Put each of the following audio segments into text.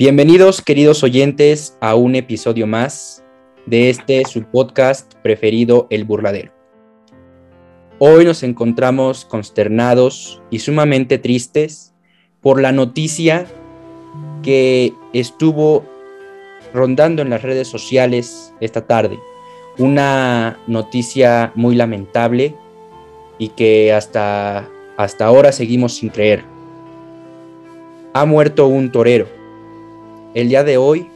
Bienvenidos, queridos oyentes, a un episodio más de este su podcast preferido, El Burladero. Hoy nos encontramos consternados y sumamente tristes por la noticia que estuvo rondando en las redes sociales esta tarde. Una noticia muy lamentable y que hasta, hasta ahora seguimos sin creer. Ha muerto un torero el día de hoy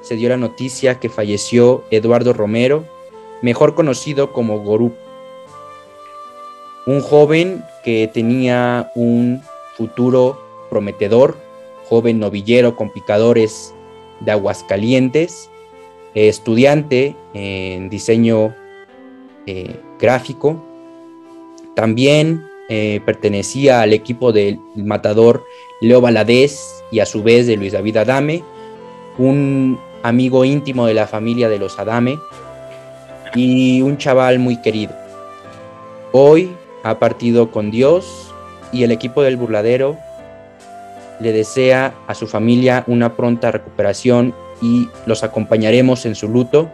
se dio la noticia que falleció Eduardo Romero, mejor conocido como Gorú, un joven que tenía un futuro prometedor, joven novillero con picadores de Aguascalientes, estudiante en diseño eh, gráfico, también eh, pertenecía al equipo del matador Leo Valadez y a su vez de Luis David Adame, un amigo íntimo de la familia de los Adame y un chaval muy querido. Hoy ha partido con Dios y el equipo del burladero le desea a su familia una pronta recuperación y los acompañaremos en su luto.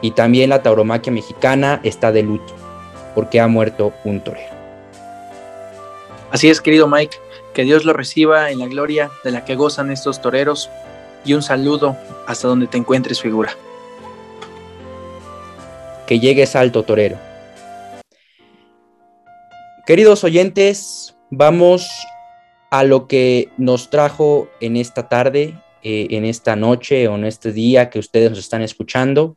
Y también la tauromaquia mexicana está de luto porque ha muerto un torero. Así es, querido Mike. Que Dios lo reciba en la gloria de la que gozan estos toreros y un saludo hasta donde te encuentres figura. Que llegues alto, torero. Queridos oyentes, vamos a lo que nos trajo en esta tarde, eh, en esta noche o en este día que ustedes nos están escuchando.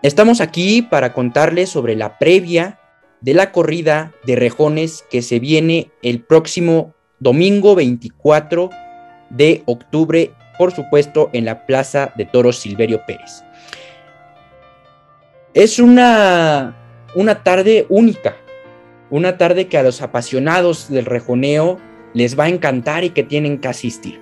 Estamos aquí para contarles sobre la previa de la corrida de rejones que se viene el próximo domingo 24 de octubre, por supuesto, en la Plaza de Toros Silverio Pérez. Es una, una tarde única, una tarde que a los apasionados del rejoneo les va a encantar y que tienen que asistir.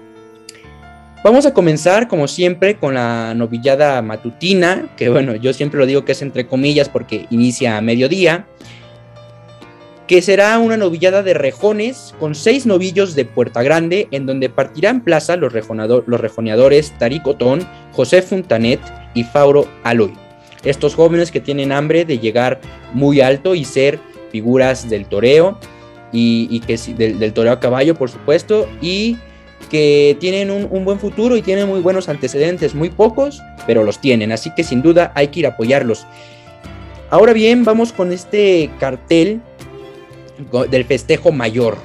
Vamos a comenzar, como siempre, con la novillada matutina, que bueno, yo siempre lo digo que es entre comillas porque inicia a mediodía que será una novillada de rejones con seis novillos de Puerta Grande, en donde partirán plaza los, los rejoneadores Tarik Otón, José Funtanet y Fauro Aloy. Estos jóvenes que tienen hambre de llegar muy alto y ser figuras del toreo, y, que del, toreo a caballo, por supuesto, y que tienen un, un, buen futuro y tienen muy buenos antecedentes, muy pocos, pero los tienen, así que sin duda hay que ir a apoyarlos. Ahora bien, vamos con este cartel del festejo mayor.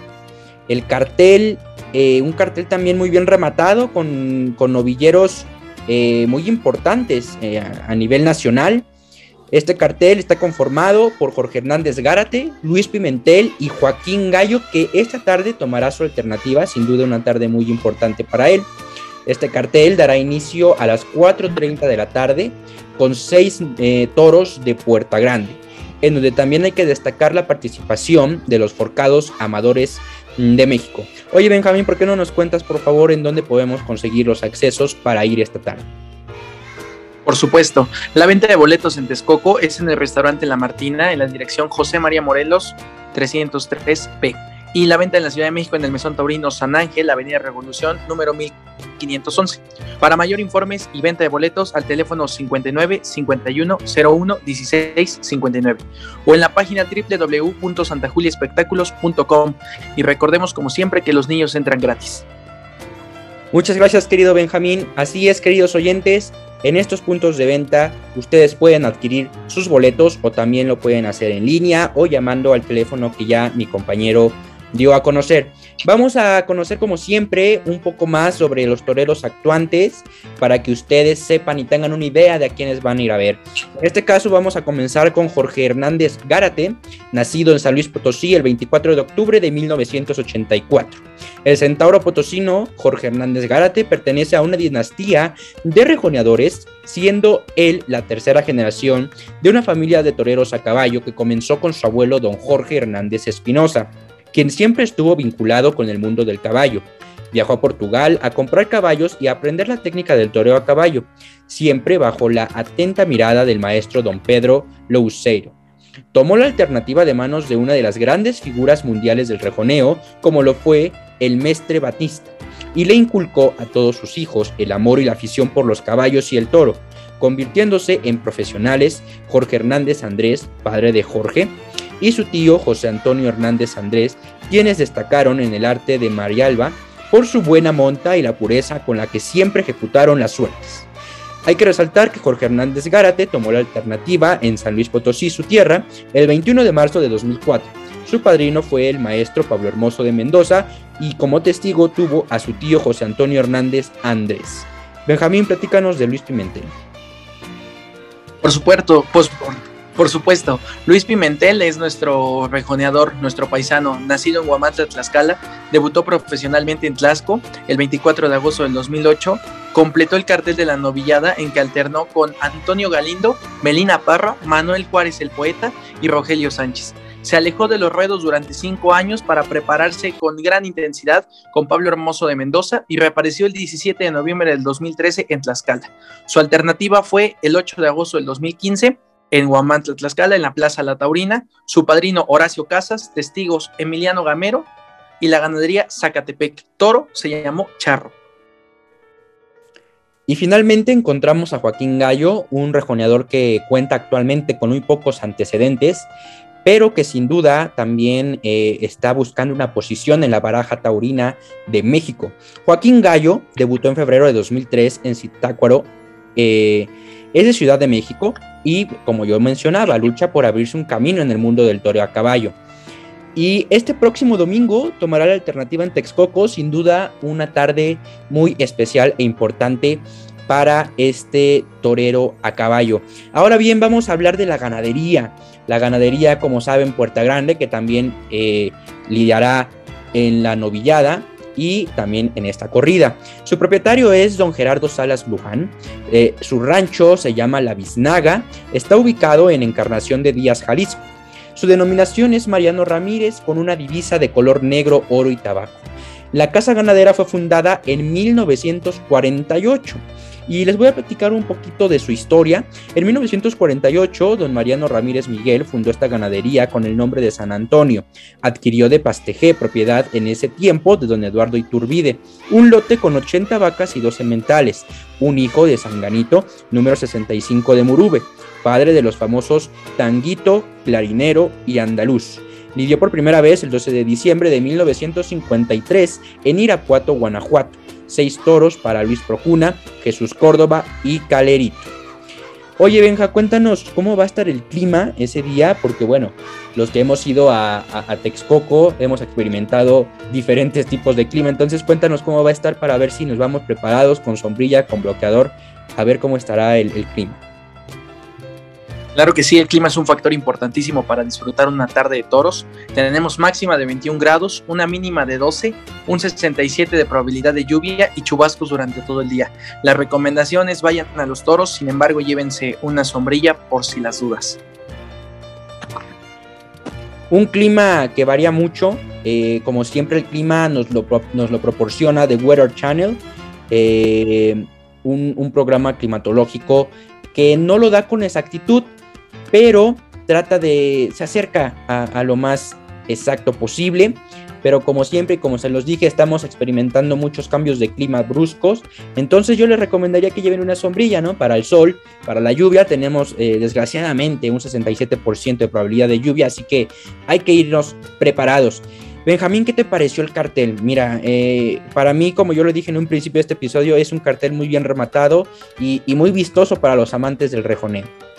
El cartel, eh, un cartel también muy bien rematado con, novilleros eh, muy importantes eh, a nivel nacional. Este cartel está conformado por Jorge Hernández Gárate, Luis Pimentel y Joaquín Gallo, que esta tarde tomará su alternativa, sin duda una tarde muy importante para él. Este cartel dará inicio a las 4.30 de la tarde con seis toros de Puerta Grande en donde también hay que destacar la participación de los forcados amadores de México. Oye Benjamín, ¿por qué no nos cuentas por favor en dónde podemos conseguir los accesos para ir esta tarde? Por supuesto, la venta de boletos en Texcoco es en el restaurante La Martina, en la dirección José María Morelos 303P y la venta en la Ciudad de México en el Mesón Taurino San Ángel, Avenida Revolución, número 1511. Para mayor informes y venta de boletos al teléfono 59 51 01 16 59 o en la página www.santajuliaespectáculos.com y recordemos como siempre que los niños entran gratis. Muchas gracias querido Benjamín. Así es queridos oyentes, en estos puntos de venta ustedes pueden adquirir sus boletos o también lo pueden hacer en línea o llamando al teléfono que ya mi compañero dio a conocer. Vamos a conocer como siempre un poco más sobre los toreros actuantes para que ustedes sepan y tengan una idea de a quiénes van a ir a ver. En este caso vamos a comenzar con Jorge Hernández Gárate, nacido en San Luis Potosí el 24 de octubre de 1984. El centauro potosino Jorge Hernández Gárate pertenece a una dinastía de rejoneadores, siendo él la tercera generación de una familia de toreros a caballo que comenzó con su abuelo don Jorge Hernández Espinosa quien siempre estuvo vinculado con el mundo del caballo. Viajó a Portugal a comprar caballos y a aprender la técnica del toreo a caballo, siempre bajo la atenta mirada del maestro don Pedro Louceiro. tomó la alternativa de manos de una de las grandes figuras mundiales del rejoneo, como lo fue el Mestre Batista, y le inculcó a todos sus hijos el amor y la afición por los caballos y el toro, convirtiéndose en profesionales Jorge Hernández Andrés, padre de Jorge, y su tío José Antonio Hernández Andrés, quienes destacaron en el arte de Marialba por su buena monta y la pureza con la que siempre ejecutaron las suertes. Hay que resaltar que Jorge Hernández Gárate tomó la alternativa en San Luis Potosí, su tierra, el 21 de marzo de 2004. Su padrino fue el maestro Pablo Hermoso de Mendoza y como testigo tuvo a su tío José Antonio Hernández Andrés. Benjamín, platícanos de Luis Pimentel. Por supuesto, pues, por supuesto, Luis Pimentel es nuestro rejoneador, nuestro paisano, nacido en Huamantla, Tlaxcala, debutó profesionalmente en Tlaxco el 24 de agosto del 2008, completó el cartel de la novillada en que alternó con Antonio Galindo, Melina Parra, Manuel Juárez el poeta y Rogelio Sánchez. Se alejó de los ruedos durante cinco años para prepararse con gran intensidad con Pablo Hermoso de Mendoza y reapareció el 17 de noviembre del 2013 en Tlaxcala. Su alternativa fue el 8 de agosto del 2015 en Huamantla, Tlaxcala, en la Plaza La Taurina, su padrino Horacio Casas, testigos Emiliano Gamero y la ganadería Zacatepec. Toro se llamó Charro. Y finalmente encontramos a Joaquín Gallo, un rejoneador que cuenta actualmente con muy pocos antecedentes, pero que sin duda también eh, está buscando una posición en la baraja taurina de México. Joaquín Gallo debutó en febrero de 2003 en Zitácuaro, eh, es de Ciudad de México y, como yo mencionaba, lucha por abrirse un camino en el mundo del toreo a caballo. Y este próximo domingo tomará la alternativa en Texcoco, sin duda una tarde muy especial e importante para este torero a caballo. Ahora bien, vamos a hablar de la ganadería. La ganadería, como saben, Puerta Grande, que también eh, lidiará en la novillada y también en esta corrida. Su propietario es don Gerardo Salas Luján. Eh, su rancho se llama La Biznaga. Está ubicado en Encarnación de Díaz, Jalisco. Su denominación es Mariano Ramírez con una divisa de color negro, oro y tabaco. La casa ganadera fue fundada en 1948 y les voy a platicar un poquito de su historia. En 1948, don Mariano Ramírez Miguel fundó esta ganadería con el nombre de San Antonio. Adquirió de Pastejé, propiedad en ese tiempo de don Eduardo Iturbide, un lote con 80 vacas y 12 mentales, un hijo de Sanganito, número 65 de Murube, padre de los famosos Tanguito, Clarinero y Andaluz. Lidió por primera vez el 12 de diciembre de 1953 en Irapuato, Guanajuato seis toros para Luis Projuna, Jesús Córdoba y Calerito. Oye, Benja, cuéntanos cómo va a estar el clima ese día, porque bueno, los que hemos ido a, Texcoco hemos experimentado diferentes tipos de clima, entonces cuéntanos cómo va a estar para ver si nos vamos preparados con sombrilla, con bloqueador, a ver cómo estará el clima. Claro que sí, el clima es un factor importantísimo para disfrutar una tarde de toros. Tenemos máxima de 21 grados, una mínima de 12, un 67 de probabilidad de lluvia y chubascos durante todo el día. Las recomendaciones vayan a los toros, sin embargo llévense una sombrilla por si las dudas. Un clima que varía mucho, eh, como siempre el clima nos lo, proporciona The Weather Channel, eh, un programa climatológico que no lo da con exactitud, pero trata de, se acerca a, lo más exacto posible, pero como siempre, como se los dije, estamos experimentando muchos cambios de clima bruscos, entonces yo les recomendaría que lleven una sombrilla, ¿no? Para el sol, para la lluvia, tenemos eh, desgraciadamente un 67% de probabilidad de lluvia, así que hay que irnos preparados. Benjamín, ¿qué te pareció el cartel? Mira, eh, para mí, como yo lo dije en un principio de este episodio, es un cartel muy bien rematado y, y muy vistoso para los amantes del rejoneo.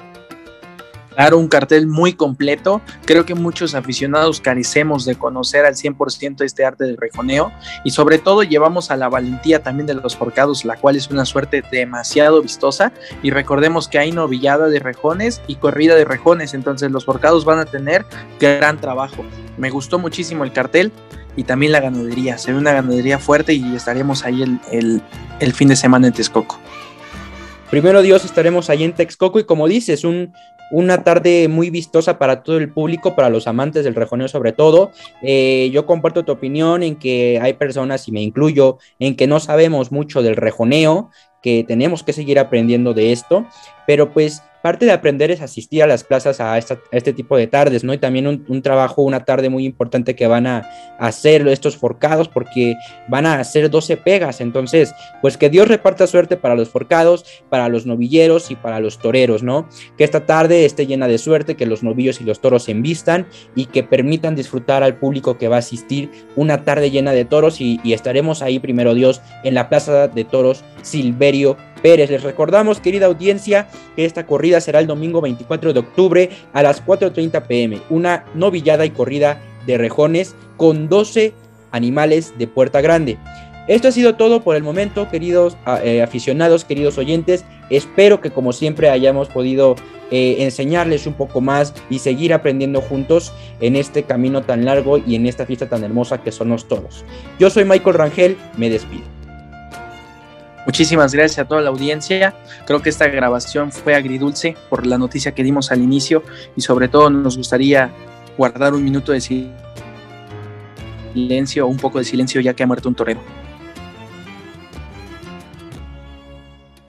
Claro, un cartel muy completo. Creo que muchos aficionados carecemos de conocer al 100% este arte del rejoneo y sobre todo llevamos a la valentía también de los forcados, la cual es una suerte demasiado vistosa y recordemos que hay novillada de rejones y corrida de rejones, entonces los forcados van a tener gran trabajo. Me gustó muchísimo el cartel y también la ganadería, se ve una ganadería fuerte y estaremos ahí el, el fin de semana en Texcoco. Primero Dios estaremos ahí en Texcoco y como dices, un, una tarde muy vistosa para todo el público, para los amantes del rejoneo sobre todo. Eh, yo comparto tu opinión en que hay personas, y me incluyo, en que no sabemos mucho del rejoneo, que tenemos que seguir aprendiendo de esto, pero pues parte de aprender es asistir a las plazas a, este tipo de tardes, ¿no? Y también un, trabajo, una tarde muy importante que van a, hacer estos forcados porque van a hacer 12 pegas. Entonces, pues que Dios reparta suerte para los forcados, para los novilleros y para los toreros, ¿no? Que esta tarde esté llena de suerte, que los novillos y los toros se envistan y que permitan disfrutar al público que va a asistir una tarde llena de toros y, y estaremos ahí, primero Dios, en la Plaza de Toros Silverio Pérez. Les recordamos, querida audiencia, que esta corrida será el domingo 24 de octubre a las 4.30 pm. Una novillada y corrida de rejones con 12 animales de Puerta Grande. Esto ha sido todo por el momento, queridos eh, aficionados, queridos oyentes. Espero que como siempre hayamos podido eh, enseñarles un poco más y seguir aprendiendo juntos en este camino tan largo y en esta fiesta tan hermosa que somos todos. Yo soy Michael Rangel, me despido. Muchísimas gracias a toda la audiencia. Creo que esta grabación fue agridulce por la noticia que dimos al inicio y sobre todo nos gustaría guardar un minuto de silencio, un poco de silencio ya que ha muerto un torero.